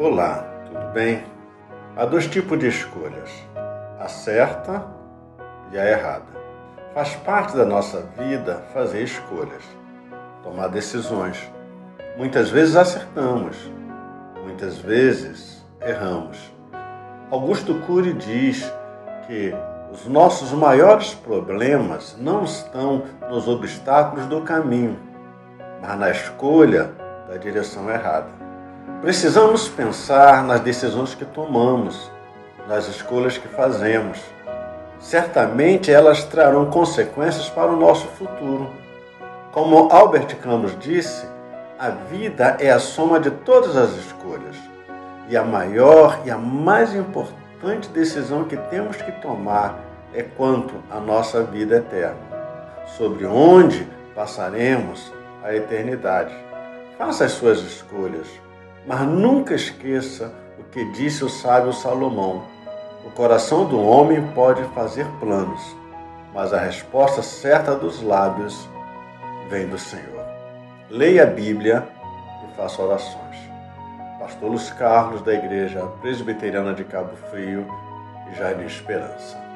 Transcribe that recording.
Olá, tudo bem? Há dois tipos de escolhas: a certa e a errada. Faz parte da nossa vida fazer escolhas, tomar decisões. Muitas vezes acertamos, muitas vezes erramos. Augusto Cury diz que os nossos maiores problemas não estão nos obstáculos do caminho, mas na escolha da direção errada. Precisamos pensar nas decisões que tomamos, nas escolhas que fazemos. Certamente elas trarão consequências para o nosso futuro. Como Albert Camus disse, a vida é a soma de todas as escolhas. E a maior e a mais importante decisão que temos que tomar é quanto à nossa vida eterna, sobre onde passaremos a eternidade. Faça as suas escolhas, mas nunca esqueça o que disse o sábio Salomão: o coração do homem pode fazer planos, mas a resposta certa dos lábios vem do Senhor. Leia a Bíblia e faça orações. Pastor Luiz Carlos, da Igreja Presbiteriana de Cabo Frio e Jardim Esperança.